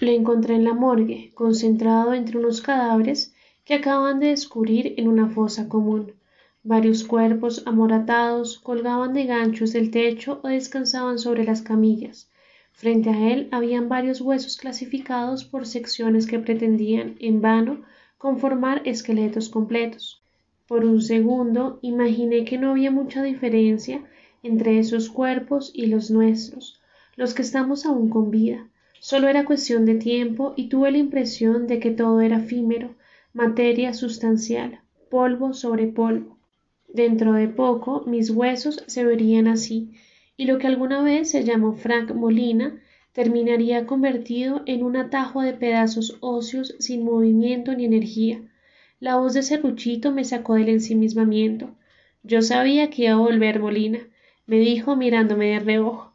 Lo encontré en la morgue, concentrado entre unos cadáveres que acaban de descubrir en una fosa común. Varios cuerpos amoratados colgaban de ganchos del techo o descansaban sobre las camillas. Frente a él habían varios huesos clasificados por secciones que pretendían, en vano, conformar esqueletos completos. Por un segundo imaginé que no había mucha diferencia entre esos cuerpos y los nuestros, los que estamos aún con vida. Solo era cuestión de tiempo y tuve la impresión de que todo era efímero, materia sustancial, polvo sobre polvo. Dentro de poco mis huesos se verían así, y lo que alguna vez se llamó Frank Molina terminaría convertido en un atajo de pedazos óseos sin movimiento ni energía. La voz de Serruchito me sacó del ensimismamiento. Yo sabía que iba a volver Molina, me dijo mirándome de reojo.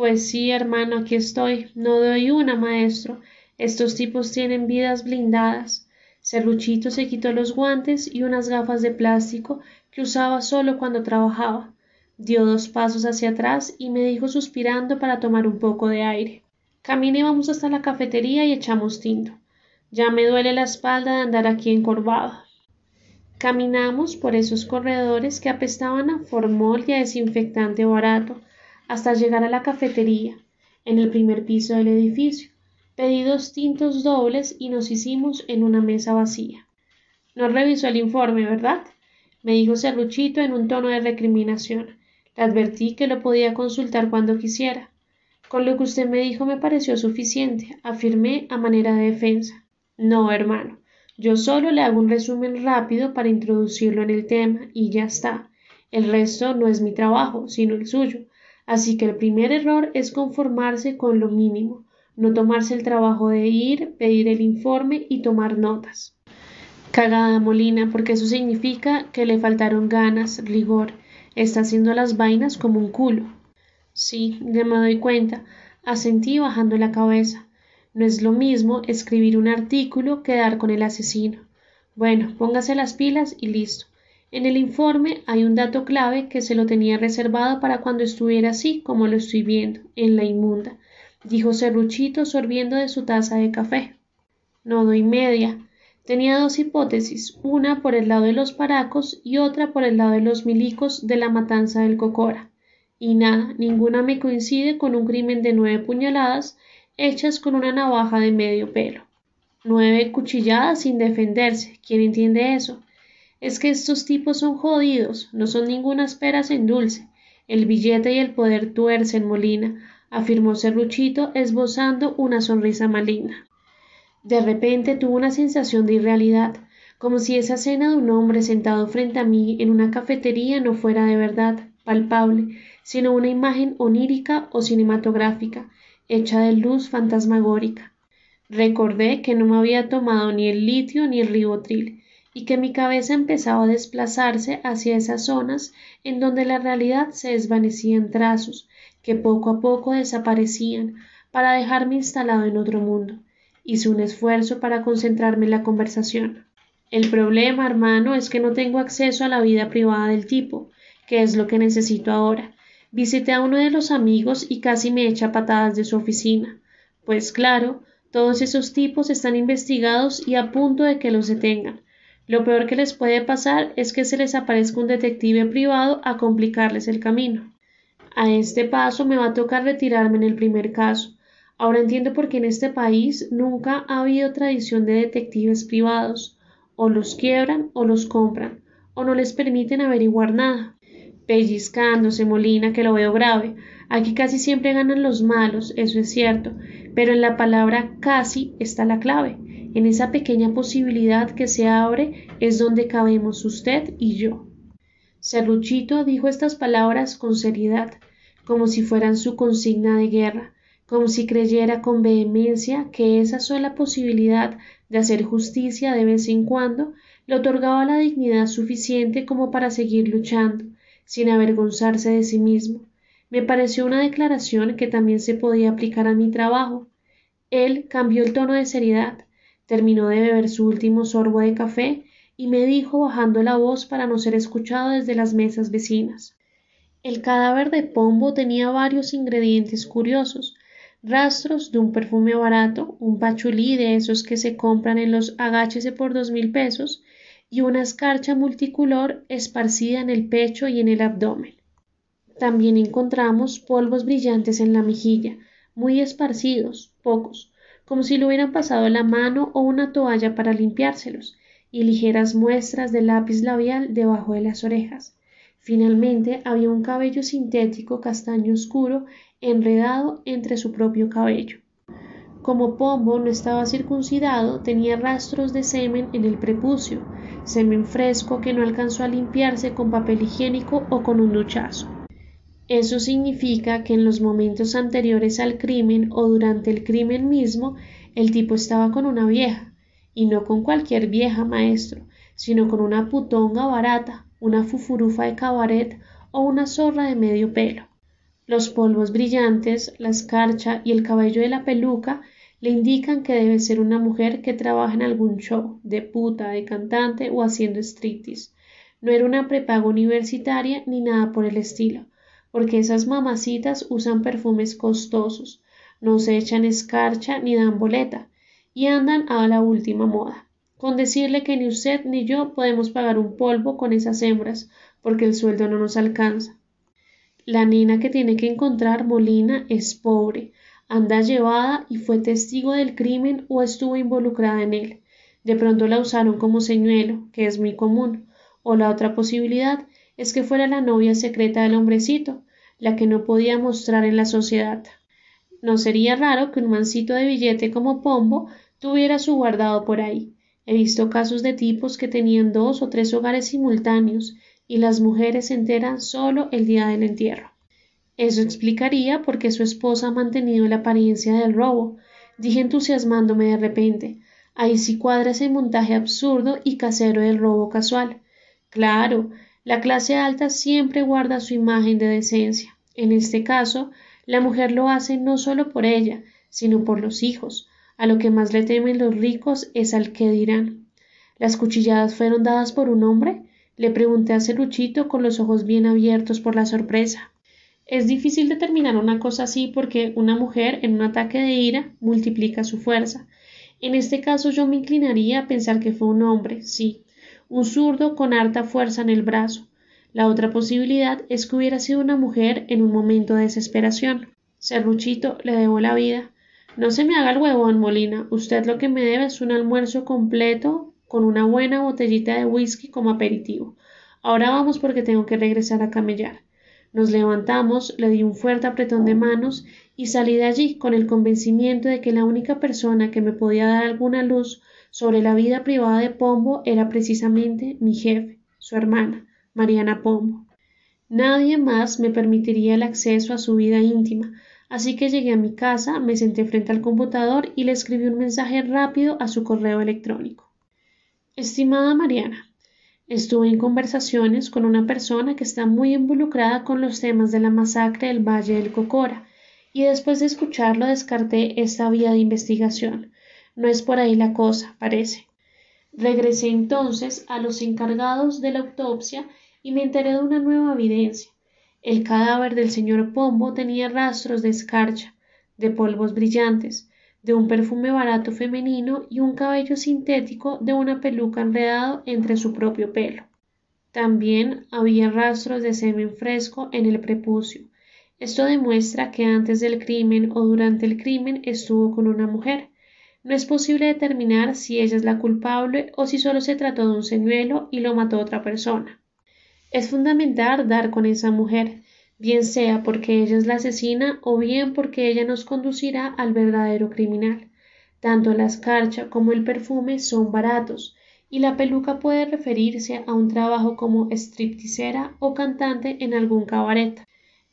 Pues sí, hermano, aquí estoy. No doy una, maestro. Estos tipos tienen vidas blindadas. Serruchito se quitó los guantes y unas gafas de plástico que usaba solo cuando trabajaba. Dio dos pasos hacia atrás y me dijo suspirando para tomar un poco de aire. Caminé hasta la cafetería y echamos tinto. Ya me duele la espalda de andar aquí encorvado. Caminamos por esos corredores que apestaban a formol y a desinfectante barato hasta llegar a la cafetería, en el primer piso del edificio. Pedí dos tintos dobles y nos hicimos en una mesa vacía. No revisó el informe, ¿verdad? me dijo Serruchito en un tono de recriminación. Le advertí que lo podía consultar cuando quisiera. Con lo que usted me dijo me pareció suficiente, afirmé a manera de defensa. No, hermano, yo solo le hago un resumen rápido para introducirlo en el tema y ya está. El resto no es mi trabajo, sino el suyo. Así que el primer error es conformarse con lo mínimo, no tomarse el trabajo de ir, pedir el informe y tomar notas. Cagada Molina, porque eso significa que le faltaron ganas, rigor. Está haciendo las vainas como un culo. Sí, ya me doy cuenta. Asentí bajando la cabeza. No es lo mismo escribir un artículo que dar con el asesino. Bueno, póngase las pilas y listo. En el informe hay un dato clave que se lo tenía reservado para cuando estuviera así como lo estoy viendo, en la inmunda, dijo Serruchito sorbiendo de su taza de café. No doy media. Tenía dos hipótesis, una por el lado de los paracos y otra por el lado de los milicos de la matanza del Cocora. Y nada, ninguna me coincide con un crimen de nueve puñaladas hechas con una navaja de medio pelo. Nueve cuchilladas sin defenderse. ¿Quién entiende eso? Es que estos tipos son jodidos, no son ninguna peras en dulce. El billete y el poder tuercen, Molina, afirmó Serruchito, esbozando una sonrisa maligna. De repente tuvo una sensación de irrealidad, como si esa escena de un hombre sentado frente a mí en una cafetería no fuera de verdad, palpable, sino una imagen onírica o cinematográfica, hecha de luz fantasmagórica. Recordé que no me había tomado ni el litio ni el ribotril, y que mi cabeza empezaba a desplazarse hacia esas zonas en donde la realidad se desvanecía en trazos, que poco a poco desaparecían, para dejarme instalado en otro mundo. Hice un esfuerzo para concentrarme en la conversación. El problema, hermano, es que no tengo acceso a la vida privada del tipo, que es lo que necesito ahora. Visité a uno de los amigos y casi me echa patadas de su oficina. Pues claro, todos esos tipos están investigados y a punto de que los detengan. Lo peor que les puede pasar es que se les aparezca un detective privado a complicarles el camino. A este paso me va a tocar retirarme en el primer caso, Ahora entiendo por qué en este país nunca ha habido tradición de detectives privados. O los quiebran o los compran, o no les permiten averiguar nada. Pellizcándose, Molina, que lo veo grave. Aquí casi siempre ganan los malos, eso es cierto, pero en la palabra casi está la clave. En esa pequeña posibilidad que se abre es donde cabemos usted y yo. Serruchito dijo estas palabras con seriedad, como si fueran su consigna de guerra como si creyera con vehemencia que esa sola posibilidad de hacer justicia de vez en cuando le otorgaba la dignidad suficiente como para seguir luchando, sin avergonzarse de sí mismo. Me pareció una declaración que también se podía aplicar a mi trabajo. Él cambió el tono de seriedad, terminó de beber su último sorbo de café y me dijo bajando la voz para no ser escuchado desde las mesas vecinas. El cadáver de Pombo tenía varios ingredientes curiosos, rastros de un perfume barato, un pachulí de esos que se compran en los agáchese por dos mil pesos, y una escarcha multicolor esparcida en el pecho y en el abdomen. También encontramos polvos brillantes en la mejilla, muy esparcidos, pocos, como si lo hubieran pasado la mano o una toalla para limpiárselos, y ligeras muestras de lápiz labial debajo de las orejas. Finalmente había un cabello sintético castaño oscuro enredado entre su propio cabello. Como Pombo no estaba circuncidado, tenía rastros de semen en el prepucio, semen fresco que no alcanzó a limpiarse con papel higiénico o con un duchazo. Eso significa que en los momentos anteriores al crimen o durante el crimen mismo, el tipo estaba con una vieja, y no con cualquier vieja maestro, sino con una putonga barata, una fufurufa de cabaret o una zorra de medio pelo. Los polvos brillantes, la escarcha y el cabello de la peluca le indican que debe ser una mujer que trabaja en algún show, de puta, de cantante o haciendo striptease. No era una prepaga universitaria ni nada por el estilo, porque esas mamacitas usan perfumes costosos, no se echan escarcha ni dan boleta, y andan a la última moda con decirle que ni usted ni yo podemos pagar un polvo con esas hembras, porque el sueldo no nos alcanza. La nena que tiene que encontrar Molina es pobre, anda llevada y fue testigo del crimen o estuvo involucrada en él. De pronto la usaron como señuelo, que es muy común, o la otra posibilidad es que fuera la novia secreta del hombrecito, la que no podía mostrar en la sociedad. No sería raro que un mancito de billete como Pombo tuviera su guardado por ahí, He visto casos de tipos que tenían dos o tres hogares simultáneos y las mujeres se enteran solo el día del entierro. Eso explicaría por qué su esposa ha mantenido la apariencia del robo, dije entusiasmándome de repente. Ahí sí cuadra ese montaje absurdo y casero del robo casual. Claro, la clase alta siempre guarda su imagen de decencia. En este caso, la mujer lo hace no solo por ella, sino por los hijos, a lo que más le temen los ricos es al que dirán. ¿Las cuchilladas fueron dadas por un hombre? Le pregunté a Ceruchito con los ojos bien abiertos por la sorpresa. Es difícil determinar una cosa así porque una mujer en un ataque de ira multiplica su fuerza. En este caso yo me inclinaría a pensar que fue un hombre, sí, un zurdo con harta fuerza en el brazo. La otra posibilidad es que hubiera sido una mujer en un momento de desesperación. Cerruchito le debo la vida. No se me haga el huevón, Molina. Usted lo que me debe es un almuerzo completo con una buena botellita de whisky como aperitivo. Ahora vamos porque tengo que regresar a camellar. Nos levantamos, le di un fuerte apretón de manos y salí de allí con el convencimiento de que la única persona que me podía dar alguna luz sobre la vida privada de Pombo era precisamente mi jefe, su hermana, Mariana Pombo. Nadie más me permitiría el acceso a su vida íntima, Así que llegué a mi casa, me senté frente al computador y le escribí un mensaje rápido a su correo electrónico. Estimada Mariana, estuve en conversaciones con una persona que está muy involucrada con los temas de la masacre del Valle del Cocora, y después de escucharlo descarté esta vía de investigación. No es por ahí la cosa, parece. Regresé entonces a los encargados de la autopsia y me enteré de una nueva evidencia. El cadáver del señor Pombo tenía rastros de escarcha, de polvos brillantes, de un perfume barato femenino y un cabello sintético de una peluca enredado entre su propio pelo. También había rastros de semen fresco en el prepucio. Esto demuestra que antes del crimen o durante el crimen estuvo con una mujer. No es posible determinar si ella es la culpable o si solo se trató de un señuelo y lo mató otra persona. Es fundamental dar con esa mujer, bien sea porque ella es la asesina o bien porque ella nos conducirá al verdadero criminal. Tanto la escarcha como el perfume son baratos, y la peluca puede referirse a un trabajo como stripticera o cantante en algún cabaret.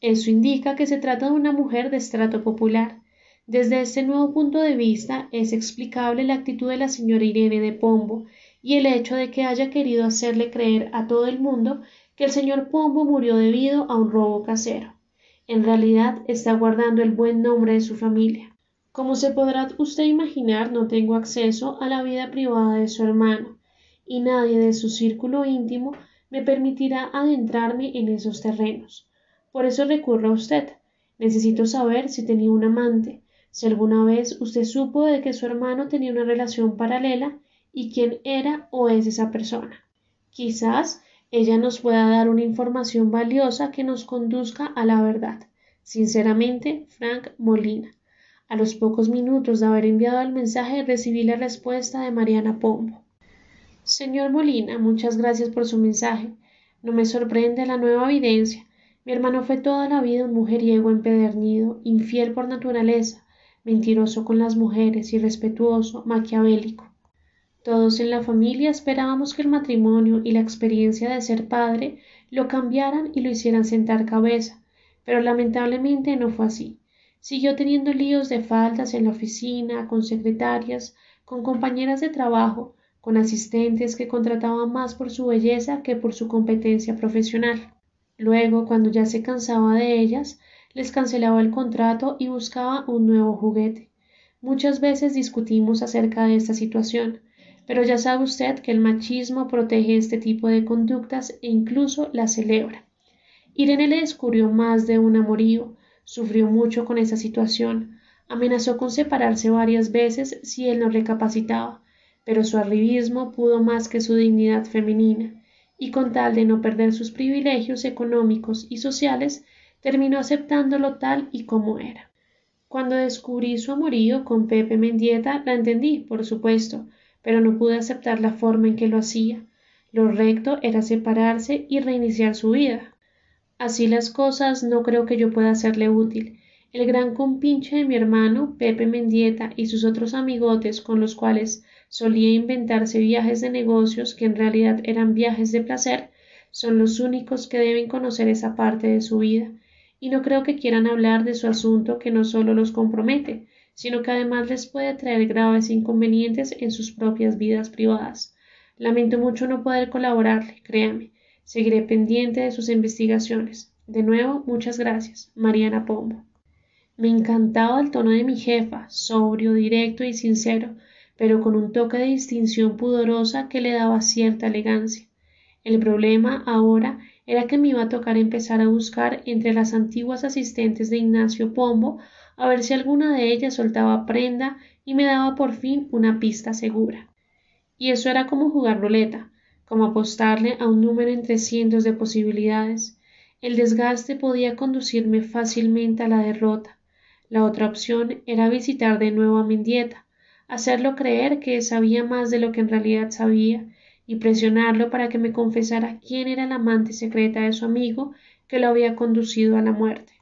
Eso indica que se trata de una mujer de estrato popular. Desde este nuevo punto de vista es explicable la actitud de la señora Irene de Pombo y el hecho de que haya querido hacerle creer a todo el mundo que el señor Pombo murió debido a un robo casero. En realidad está guardando el buen nombre de su familia. Como se podrá usted imaginar, no tengo acceso a la vida privada de su hermano, y nadie de su círculo íntimo me permitirá adentrarme en esos terrenos. Por eso recurro a usted. Necesito saber si tenía un amante, si alguna vez usted supo de que su hermano tenía una relación paralela y quién era o es esa persona. Quizás ella nos pueda dar una información valiosa que nos conduzca a la verdad. Sinceramente, Frank Molina. A los pocos minutos de haber enviado el mensaje recibí la respuesta de Mariana Pombo. Señor Molina, muchas gracias por su mensaje. No me sorprende la nueva evidencia. Mi hermano fue toda la vida un mujeriego empedernido, infiel por naturaleza, mentiroso con las mujeres, irrespetuoso, maquiavélico. Todos en la familia esperábamos que el matrimonio y la experiencia de ser padre lo cambiaran y lo hicieran sentar cabeza, pero lamentablemente no fue así. Siguió teniendo líos de faltas en la oficina, con secretarias, con compañeras de trabajo, con asistentes que contrataban más por su belleza que por su competencia profesional. Luego, cuando ya se cansaba de ellas, les cancelaba el contrato y buscaba un nuevo juguete. Muchas veces discutimos acerca de esta situación, pero ya sabe usted que el machismo protege este tipo de conductas e incluso las celebra. Irene le descubrió más de un amorío, Sufrió mucho con esa situación. Amenazó con separarse varias veces si él no recapacitaba, pero su arribismo pudo más que su dignidad femenina, y con tal de no perder sus privilegios económicos y sociales, terminó aceptándolo tal y como era. Cuando descubrí su amorío con Pepe Mendieta, la entendí, por supuesto, pero no pude aceptar la forma en que lo hacía. Lo recto era separarse y reiniciar su vida. Así las cosas, no creo que yo pueda serle útil. El gran compinche de mi hermano, Pepe Mendieta, y sus otros amigotes con los cuales solía inventarse viajes de negocios que en realidad eran viajes de placer, son los únicos que deben conocer esa parte de su vida, y no creo que quieran hablar de su asunto que no solo los compromete, sino que además les puede traer graves inconvenientes en sus propias vidas privadas. Lamento mucho no poder colaborarle, créame, Seguiré pendiente de sus investigaciones. De nuevo, muchas gracias. Mariana Pombo. Me encantaba el tono de mi jefa, sobrio, directo y sincero, pero con un toque de distinción pudorosa que le daba cierta elegancia. El problema ahora era que me iba a tocar empezar a buscar entre las antiguas asistentes de Ignacio Pombo a ver si alguna de ellas soltaba prenda y me daba por fin una pista segura. Y eso era como jugar ruleta como apostarle a un número entre cientos de posibilidades. El desgaste podía conducirme fácilmente a la derrota. La otra opción era visitar de nuevo a Mendieta, hacerlo creer que sabía más de lo que en realidad sabía, y presionarlo para que me confesara quién era la amante secreta de su amigo que lo había conducido a la muerte.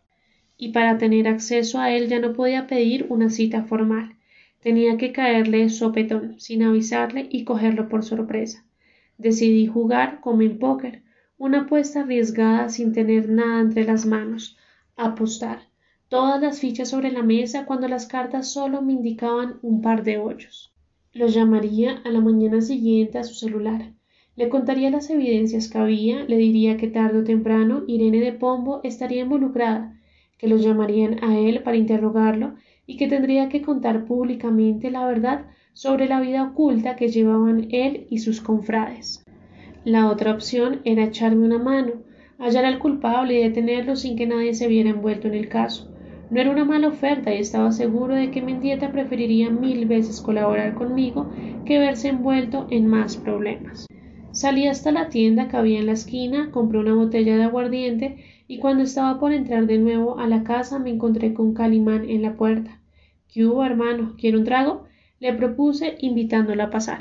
Y para tener acceso a él ya no podía pedir una cita formal. Tenía que caerle sopetón, sin avisarle y cogerlo por sorpresa. Decidí jugar como en póker, una apuesta arriesgada sin tener nada entre las manos, apostar todas las fichas sobre la mesa cuando las cartas solo me indicaban un par de hoyos. Los llamaría a la mañana siguiente a su celular. Le contaría las evidencias que había, le diría que tarde o temprano Irene de Pombo estaría involucrada, que los llamarían a él para interrogarlo y que tendría que contar públicamente la verdad sobre la vida oculta que llevaban él y sus confrades. La otra opción era echarme una mano, hallar al culpable y detenerlo sin que nadie se viera envuelto en el caso. No era una mala oferta y estaba seguro de que Mendieta preferiría mil veces colaborar conmigo que verse envuelto en más problemas. Salí hasta la tienda que había en la esquina, compré una botella de aguardiente y cuando estaba por entrar de nuevo a la casa me encontré con Calimán en la puerta. ¿Qué hubo, hermano? ¿Quiere un trago? Le propuse invitándola a pasar.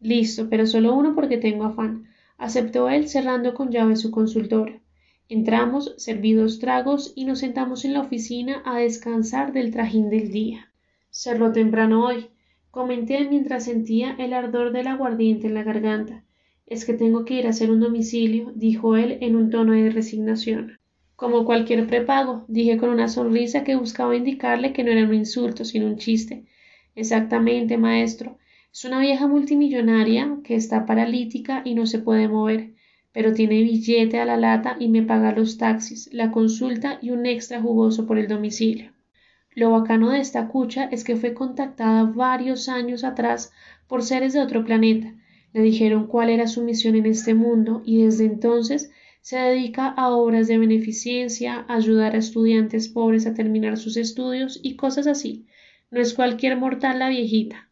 Listo, pero solo uno porque tengo afán. Aceptó él cerrando con llave su consultorio. Entramos, serví dos tragos y nos sentamos en la oficina a descansar del trajín del día. Cerró temprano hoy, comenté mientras sentía el ardor del aguardiente en la garganta. Es que tengo que ir a hacer un domicilio, dijo él en un tono de resignación. Como cualquier prepago, dije con una sonrisa que buscaba indicarle que no era un insulto, sino un chiste. Exactamente, maestro. Es una vieja multimillonaria que está paralítica y no se puede mover, pero tiene billete a la lata y me paga los taxis, la consulta y un extra jugoso por el domicilio. Lo bacano de esta cucha es que fue contactada varios años atrás por seres de otro planeta. Le dijeron cuál era su misión en este mundo y desde entonces se dedica a obras de beneficencia, ayudar a estudiantes pobres a terminar sus estudios y cosas así No es cualquier mortal la viejita.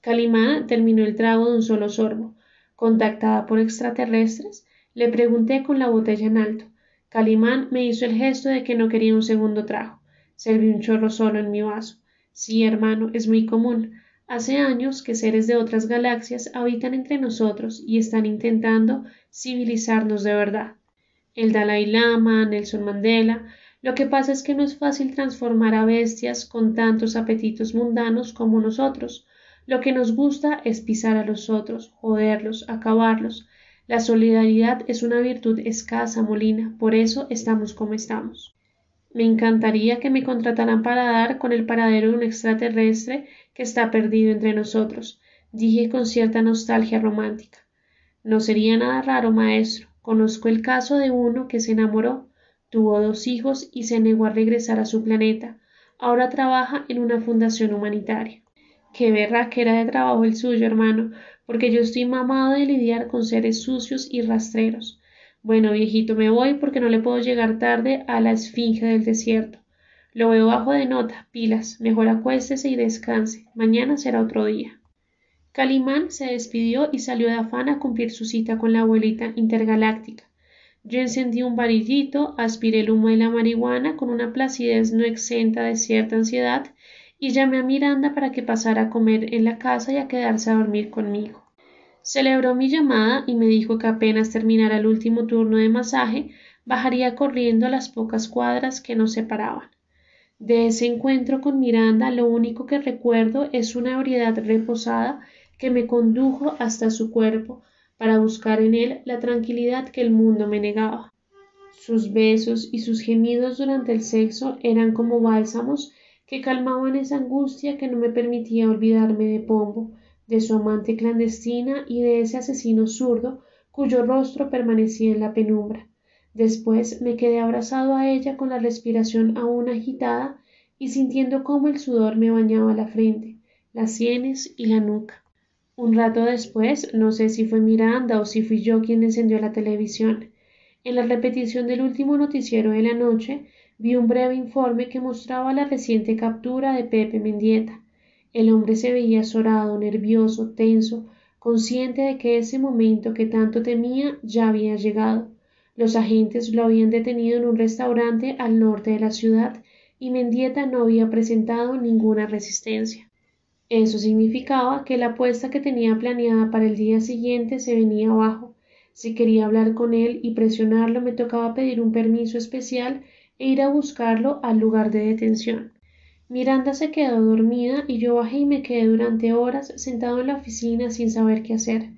Calimán terminó el trago de un solo sorbo. Contactada por extraterrestres, le pregunté con la botella en alto. Calimán me hizo el gesto de que no quería un segundo trago. Serví un chorro solo en mi vaso. Sí, hermano, es muy común. Hace años que seres de otras galaxias habitan entre nosotros y están intentando civilizarnos de verdad. El Dalai Lama, Nelson Mandela. Lo que pasa es que no es fácil transformar a bestias con tantos apetitos mundanos como nosotros. Lo que nos gusta es pisar a los otros, joderlos, acabarlos. La solidaridad es una virtud escasa, Molina, por eso estamos como estamos. Me encantaría que me contrataran para dar con el paradero de un extraterrestre que está perdido entre nosotros, dije con cierta nostalgia romántica. No sería nada raro, maestro. Conozco el caso de uno que se enamoró, tuvo dos hijos y se negó a regresar a su planeta. Ahora trabaja en una fundación humanitaria. Qué era de trabajo el suyo, hermano, porque yo estoy mamado de lidiar con seres sucios y rastreros. Bueno, viejito, me voy porque no le puedo llegar tarde a la esfinge del desierto. Lo veo bajo de nota, pilas, mejor acuéstese y descanse. Mañana será otro día. Calimán se despidió y salió de afán a cumplir su cita con la abuelita intergaláctica. Yo encendí un varillito, aspiré el humo de la marihuana con una placidez no exenta de cierta ansiedad y llamé a Miranda para que pasara a comer en la casa y a quedarse a dormir conmigo. Celebró mi llamada y me dijo que apenas terminara el último turno de masaje, bajaría corriendo a las pocas cuadras que nos separaban. De ese encuentro con Miranda lo único que recuerdo es una ebriedad reposada que me condujo hasta su cuerpo para buscar en él la tranquilidad que el mundo me negaba. Sus besos y sus gemidos durante el sexo eran como bálsamos que calmaban esa angustia que no me permitía olvidarme de Pombo, de su amante clandestina y de ese asesino zurdo cuyo rostro permanecía en la penumbra. Después me quedé abrazado a ella con la respiración aún agitada y sintiendo cómo el sudor me bañaba la frente, las sienes y la nuca. Un rato después, no sé si fue Miranda o si fui yo quien encendió la televisión. En la repetición del último noticiero de la noche, vi un breve informe que mostraba la reciente captura de Pepe Mendieta, el hombre se veía azorado, nervioso, tenso, consciente de que ese momento que tanto temía ya había llegado. Los agentes lo habían detenido en un restaurante al norte de la ciudad y Mendieta no había presentado ninguna resistencia. Eso significaba que la apuesta que tenía planeada para el día siguiente se venía abajo. Si quería hablar con él y presionarlo me tocaba pedir un permiso especial e ir a buscarlo al lugar de detención. Miranda se quedó dormida y yo bajé y me quedé durante horas sentado en la oficina sin saber qué hacer.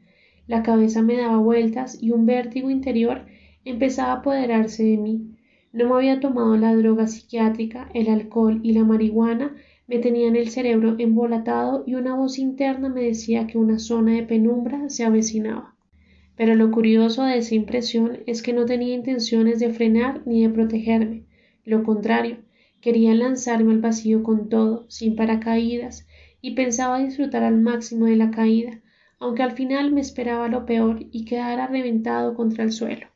La cabeza me daba vueltas y un vértigo interior empezaba a apoderarse de mí. No me había tomado la droga psiquiátrica, el alcohol y la marihuana me tenían el cerebro embolatado y una voz interna me decía que una zona de penumbra se avecinaba. Pero lo curioso de esa impresión es que no tenía intenciones de frenar ni de protegerme. Lo contrario, Quería lanzarme al vacío con todo, sin paracaídas, y pensaba disfrutar al máximo de la caída, aunque al final me esperaba lo peor y quedara reventado contra el suelo.